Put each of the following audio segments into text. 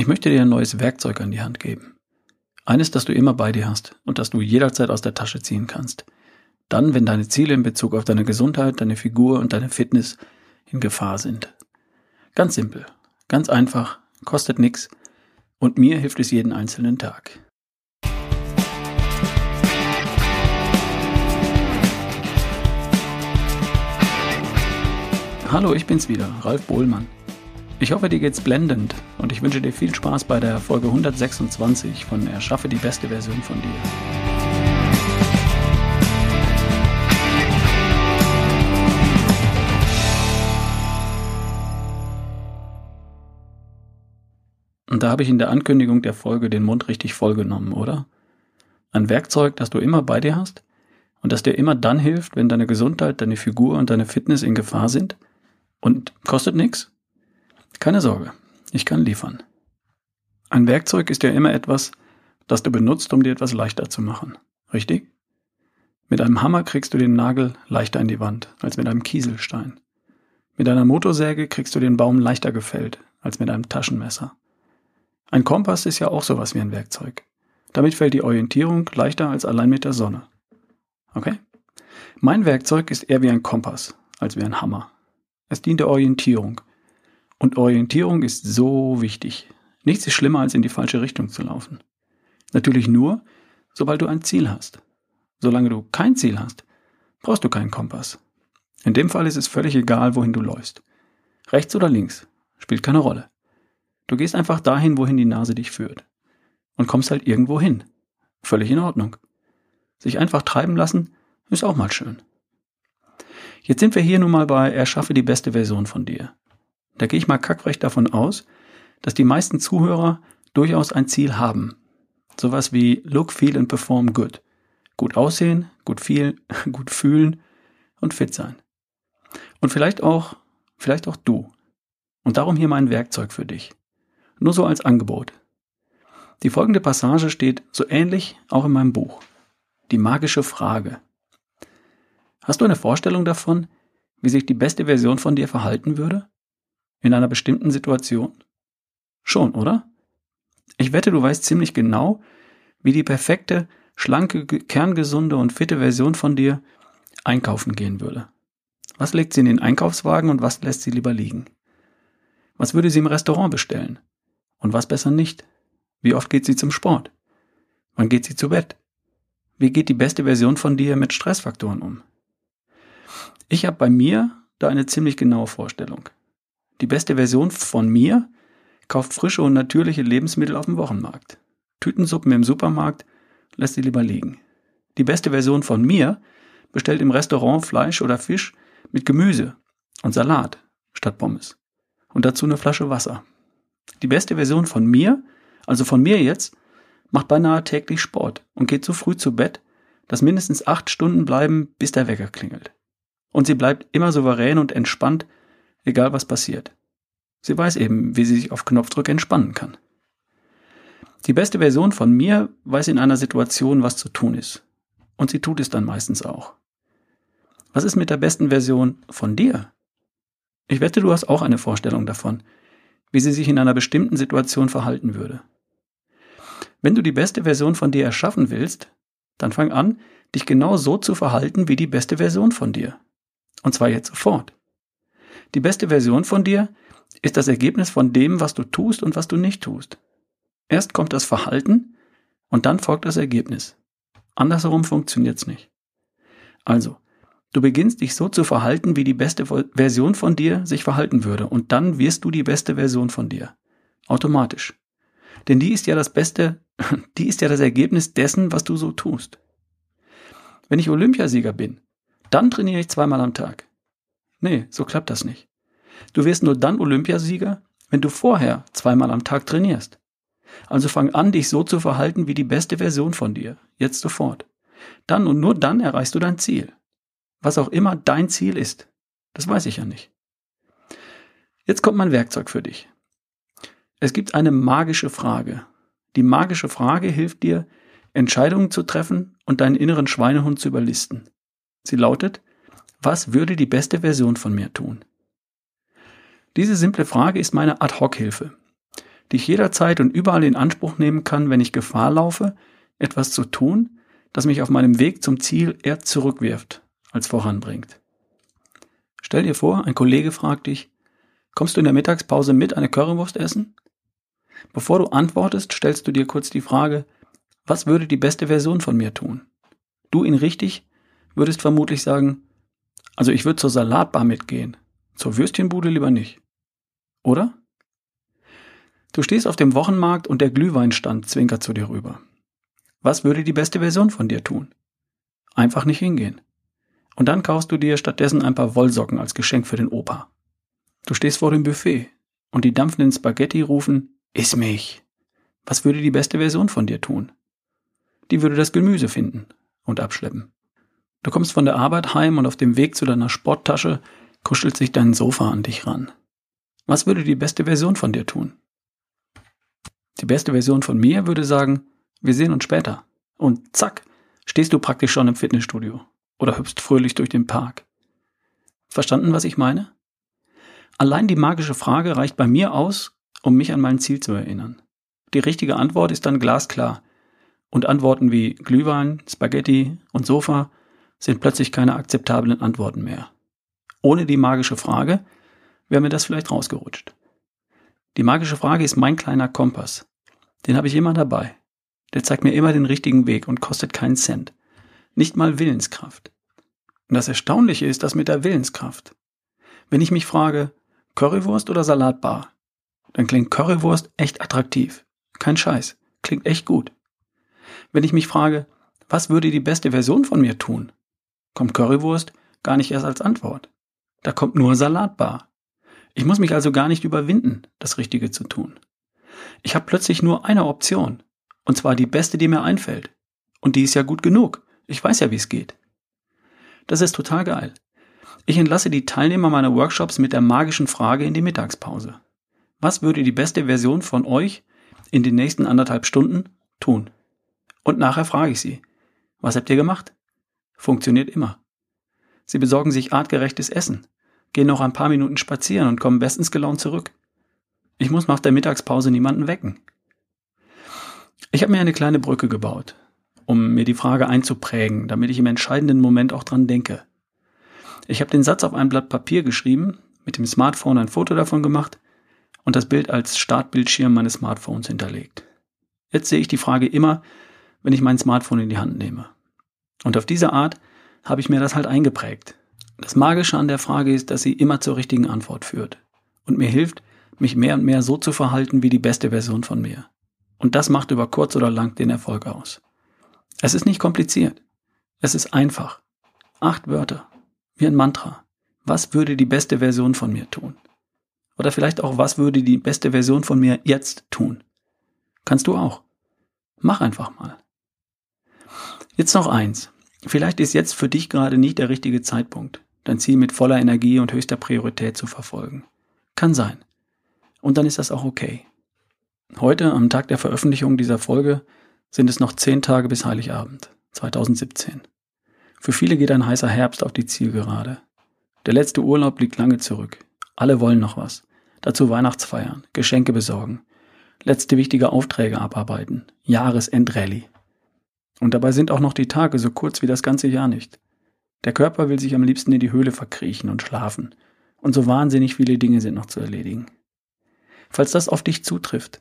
Ich möchte dir ein neues Werkzeug an die Hand geben. Eines, das du immer bei dir hast und das du jederzeit aus der Tasche ziehen kannst. Dann, wenn deine Ziele in Bezug auf deine Gesundheit, deine Figur und deine Fitness in Gefahr sind. Ganz simpel, ganz einfach, kostet nichts und mir hilft es jeden einzelnen Tag. Hallo, ich bin's wieder, Ralf Bohlmann. Ich hoffe, dir geht's blendend und ich wünsche dir viel Spaß bei der Folge 126 von Erschaffe die beste Version von dir. Und da habe ich in der Ankündigung der Folge den Mund richtig vollgenommen, oder? Ein Werkzeug, das du immer bei dir hast und das dir immer dann hilft, wenn deine Gesundheit, deine Figur und deine Fitness in Gefahr sind und kostet nichts keine Sorge, ich kann liefern. Ein Werkzeug ist ja immer etwas, das du benutzt, um dir etwas leichter zu machen. Richtig? Mit einem Hammer kriegst du den Nagel leichter in die Wand als mit einem Kieselstein. Mit einer Motorsäge kriegst du den Baum leichter gefällt als mit einem Taschenmesser. Ein Kompass ist ja auch sowas wie ein Werkzeug. Damit fällt die Orientierung leichter als allein mit der Sonne. Okay? Mein Werkzeug ist eher wie ein Kompass als wie ein Hammer. Es dient der Orientierung und Orientierung ist so wichtig. Nichts ist schlimmer, als in die falsche Richtung zu laufen. Natürlich nur, sobald du ein Ziel hast. Solange du kein Ziel hast, brauchst du keinen Kompass. In dem Fall ist es völlig egal, wohin du läufst. Rechts oder links, spielt keine Rolle. Du gehst einfach dahin, wohin die Nase dich führt. Und kommst halt irgendwo hin. Völlig in Ordnung. Sich einfach treiben lassen, ist auch mal schön. Jetzt sind wir hier nun mal bei Erschaffe die beste Version von dir. Da gehe ich mal kackrecht davon aus, dass die meisten Zuhörer durchaus ein Ziel haben. Sowas wie Look, Feel and Perform Good. Gut aussehen, gut viel, gut fühlen und fit sein. Und vielleicht auch, vielleicht auch du. Und darum hier mein Werkzeug für dich. Nur so als Angebot. Die folgende Passage steht so ähnlich auch in meinem Buch. Die magische Frage. Hast du eine Vorstellung davon, wie sich die beste Version von dir verhalten würde? In einer bestimmten Situation? Schon, oder? Ich wette, du weißt ziemlich genau, wie die perfekte, schlanke, kerngesunde und fitte Version von dir einkaufen gehen würde. Was legt sie in den Einkaufswagen und was lässt sie lieber liegen? Was würde sie im Restaurant bestellen? Und was besser nicht? Wie oft geht sie zum Sport? Wann geht sie zu Bett? Wie geht die beste Version von dir mit Stressfaktoren um? Ich habe bei mir da eine ziemlich genaue Vorstellung. Die beste Version von mir kauft frische und natürliche Lebensmittel auf dem Wochenmarkt. Tütensuppen im Supermarkt lässt sie lieber liegen. Die beste Version von mir bestellt im Restaurant Fleisch oder Fisch mit Gemüse und Salat statt Pommes. Und dazu eine Flasche Wasser. Die beste Version von mir, also von mir jetzt, macht beinahe täglich Sport und geht so früh zu Bett, dass mindestens acht Stunden bleiben, bis der Wecker klingelt. Und sie bleibt immer souverän und entspannt egal was passiert. Sie weiß eben, wie sie sich auf Knopfdruck entspannen kann. Die beste Version von mir weiß in einer Situation, was zu tun ist. Und sie tut es dann meistens auch. Was ist mit der besten Version von dir? Ich wette, du hast auch eine Vorstellung davon, wie sie sich in einer bestimmten Situation verhalten würde. Wenn du die beste Version von dir erschaffen willst, dann fang an, dich genau so zu verhalten wie die beste Version von dir. Und zwar jetzt sofort. Die beste Version von dir ist das Ergebnis von dem, was du tust und was du nicht tust. Erst kommt das Verhalten und dann folgt das Ergebnis. Andersherum funktioniert's nicht. Also, du beginnst dich so zu verhalten, wie die beste Version von dir sich verhalten würde und dann wirst du die beste Version von dir. Automatisch. Denn die ist ja das Beste, die ist ja das Ergebnis dessen, was du so tust. Wenn ich Olympiasieger bin, dann trainiere ich zweimal am Tag. Nee, so klappt das nicht. Du wirst nur dann Olympiasieger, wenn du vorher zweimal am Tag trainierst. Also fang an, dich so zu verhalten wie die beste Version von dir, jetzt sofort. Dann und nur dann erreichst du dein Ziel. Was auch immer dein Ziel ist, das weiß ich ja nicht. Jetzt kommt mein Werkzeug für dich. Es gibt eine magische Frage. Die magische Frage hilft dir, Entscheidungen zu treffen und deinen inneren Schweinehund zu überlisten. Sie lautet, was würde die beste Version von mir tun? Diese simple Frage ist meine Ad-Hoc-Hilfe. die ich jederzeit und überall in Anspruch nehmen kann, wenn ich Gefahr laufe, etwas zu tun, das mich auf meinem Weg zum Ziel eher zurückwirft als voranbringt. Stell dir vor, ein Kollege fragt dich, kommst du in der Mittagspause mit eine Currywurst essen? Bevor du antwortest, stellst du dir kurz die Frage, was würde die beste Version von mir tun? Du ihn richtig, würdest vermutlich sagen, also ich würde zur Salatbar mitgehen, zur Würstchenbude lieber nicht. Oder? Du stehst auf dem Wochenmarkt und der Glühweinstand zwinkert zu dir rüber. Was würde die beste Version von dir tun? Einfach nicht hingehen. Und dann kaufst du dir stattdessen ein paar Wollsocken als Geschenk für den Opa. Du stehst vor dem Buffet und die dampfenden Spaghetti rufen, iss mich. Was würde die beste Version von dir tun? Die würde das Gemüse finden und abschleppen. Du kommst von der Arbeit heim und auf dem Weg zu deiner Sporttasche kuschelt sich dein Sofa an dich ran. Was würde die beste Version von dir tun? Die beste Version von mir würde sagen, wir sehen uns später. Und zack, stehst du praktisch schon im Fitnessstudio oder hüpfst fröhlich durch den Park. Verstanden, was ich meine? Allein die magische Frage reicht bei mir aus, um mich an mein Ziel zu erinnern. Die richtige Antwort ist dann glasklar. Und Antworten wie Glühwein, Spaghetti und Sofa sind plötzlich keine akzeptablen Antworten mehr. Ohne die magische Frage wäre mir das vielleicht rausgerutscht. Die magische Frage ist mein kleiner Kompass. Den habe ich immer dabei. Der zeigt mir immer den richtigen Weg und kostet keinen Cent. Nicht mal Willenskraft. Und das Erstaunliche ist das mit der Willenskraft. Wenn ich mich frage, Currywurst oder Salatbar, dann klingt Currywurst echt attraktiv. Kein Scheiß. Klingt echt gut. Wenn ich mich frage, was würde die beste Version von mir tun, kommt Currywurst gar nicht erst als Antwort. Da kommt nur Salatbar. Ich muss mich also gar nicht überwinden, das Richtige zu tun. Ich habe plötzlich nur eine Option. Und zwar die beste, die mir einfällt. Und die ist ja gut genug. Ich weiß ja, wie es geht. Das ist total geil. Ich entlasse die Teilnehmer meiner Workshops mit der magischen Frage in die Mittagspause. Was würde die beste Version von euch in den nächsten anderthalb Stunden tun? Und nachher frage ich sie, was habt ihr gemacht? Funktioniert immer. Sie besorgen sich artgerechtes Essen, gehen noch ein paar Minuten spazieren und kommen bestens gelaunt zurück. Ich muss nach der Mittagspause niemanden wecken. Ich habe mir eine kleine Brücke gebaut, um mir die Frage einzuprägen, damit ich im entscheidenden Moment auch dran denke. Ich habe den Satz auf ein Blatt Papier geschrieben, mit dem Smartphone ein Foto davon gemacht und das Bild als Startbildschirm meines Smartphones hinterlegt. Jetzt sehe ich die Frage immer, wenn ich mein Smartphone in die Hand nehme. Und auf diese Art habe ich mir das halt eingeprägt. Das Magische an der Frage ist, dass sie immer zur richtigen Antwort führt und mir hilft, mich mehr und mehr so zu verhalten wie die beste Version von mir. Und das macht über kurz oder lang den Erfolg aus. Es ist nicht kompliziert. Es ist einfach. Acht Wörter. Wie ein Mantra. Was würde die beste Version von mir tun? Oder vielleicht auch, was würde die beste Version von mir jetzt tun? Kannst du auch. Mach einfach mal. Jetzt noch eins. Vielleicht ist jetzt für dich gerade nicht der richtige Zeitpunkt, dein Ziel mit voller Energie und höchster Priorität zu verfolgen. Kann sein. Und dann ist das auch okay. Heute, am Tag der Veröffentlichung dieser Folge, sind es noch zehn Tage bis Heiligabend 2017. Für viele geht ein heißer Herbst auf die Zielgerade. Der letzte Urlaub liegt lange zurück. Alle wollen noch was. Dazu Weihnachtsfeiern, Geschenke besorgen, letzte wichtige Aufträge abarbeiten, Jahresendrallye. Und dabei sind auch noch die Tage so kurz wie das ganze Jahr nicht. Der Körper will sich am liebsten in die Höhle verkriechen und schlafen. Und so wahnsinnig viele Dinge sind noch zu erledigen. Falls das auf dich zutrifft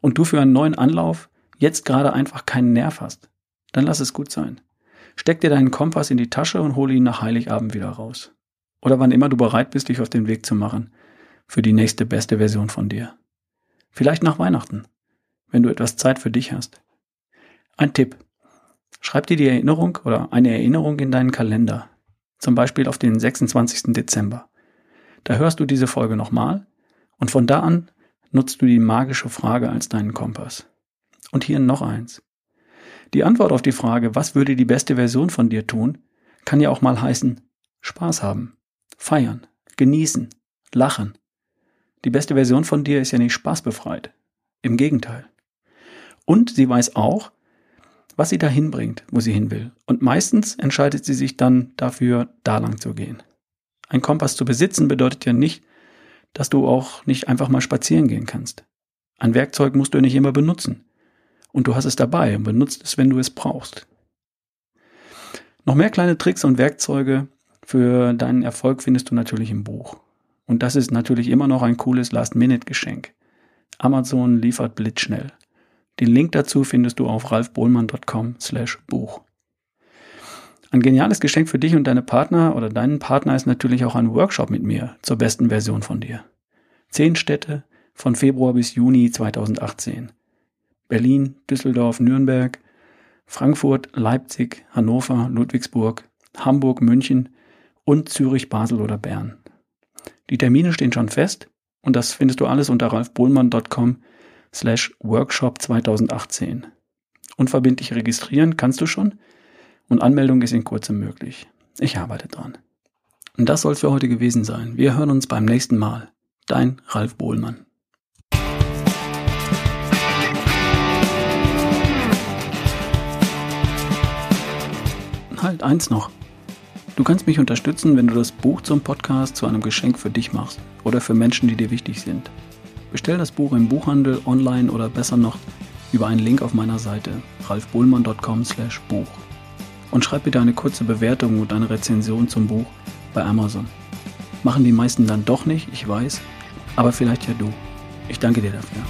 und du für einen neuen Anlauf jetzt gerade einfach keinen Nerv hast, dann lass es gut sein. Steck dir deinen Kompass in die Tasche und hole ihn nach Heiligabend wieder raus. Oder wann immer du bereit bist, dich auf den Weg zu machen für die nächste beste Version von dir. Vielleicht nach Weihnachten, wenn du etwas Zeit für dich hast. Ein Tipp. Schreib dir die Erinnerung oder eine Erinnerung in deinen Kalender. Zum Beispiel auf den 26. Dezember. Da hörst du diese Folge nochmal und von da an nutzt du die magische Frage als deinen Kompass. Und hier noch eins. Die Antwort auf die Frage, was würde die beste Version von dir tun, kann ja auch mal heißen, Spaß haben, feiern, genießen, lachen. Die beste Version von dir ist ja nicht spaßbefreit. Im Gegenteil. Und sie weiß auch, was sie dahin bringt, wo sie hin will. Und meistens entscheidet sie sich dann dafür, da lang zu gehen. Ein Kompass zu besitzen bedeutet ja nicht, dass du auch nicht einfach mal spazieren gehen kannst. Ein Werkzeug musst du nicht immer benutzen. Und du hast es dabei und benutzt es, wenn du es brauchst. Noch mehr kleine Tricks und Werkzeuge für deinen Erfolg findest du natürlich im Buch. Und das ist natürlich immer noch ein cooles Last-Minute-Geschenk. Amazon liefert blitzschnell. Den Link dazu findest du auf ralfbohlmann.com slash Buch. Ein geniales Geschenk für dich und deine Partner oder deinen Partner ist natürlich auch ein Workshop mit mir zur besten Version von dir. Zehn Städte von Februar bis Juni 2018. Berlin, Düsseldorf, Nürnberg, Frankfurt, Leipzig, Hannover, Ludwigsburg, Hamburg, München und Zürich, Basel oder Bern. Die Termine stehen schon fest und das findest du alles unter ralfbohlmann.com slash workshop 2018. Unverbindlich registrieren kannst du schon und Anmeldung ist in kurzem möglich. Ich arbeite dran. Und das soll für heute gewesen sein. Wir hören uns beim nächsten Mal. Dein Ralf Bohlmann. Halt eins noch. Du kannst mich unterstützen, wenn du das Buch zum Podcast zu einem Geschenk für dich machst oder für Menschen, die dir wichtig sind. Bestell das Buch im Buchhandel, online oder besser noch über einen Link auf meiner Seite ralfbohlmann.com/buch und schreib bitte eine kurze Bewertung und eine Rezension zum Buch bei Amazon. Machen die meisten dann doch nicht, ich weiß, aber vielleicht ja du. Ich danke dir dafür.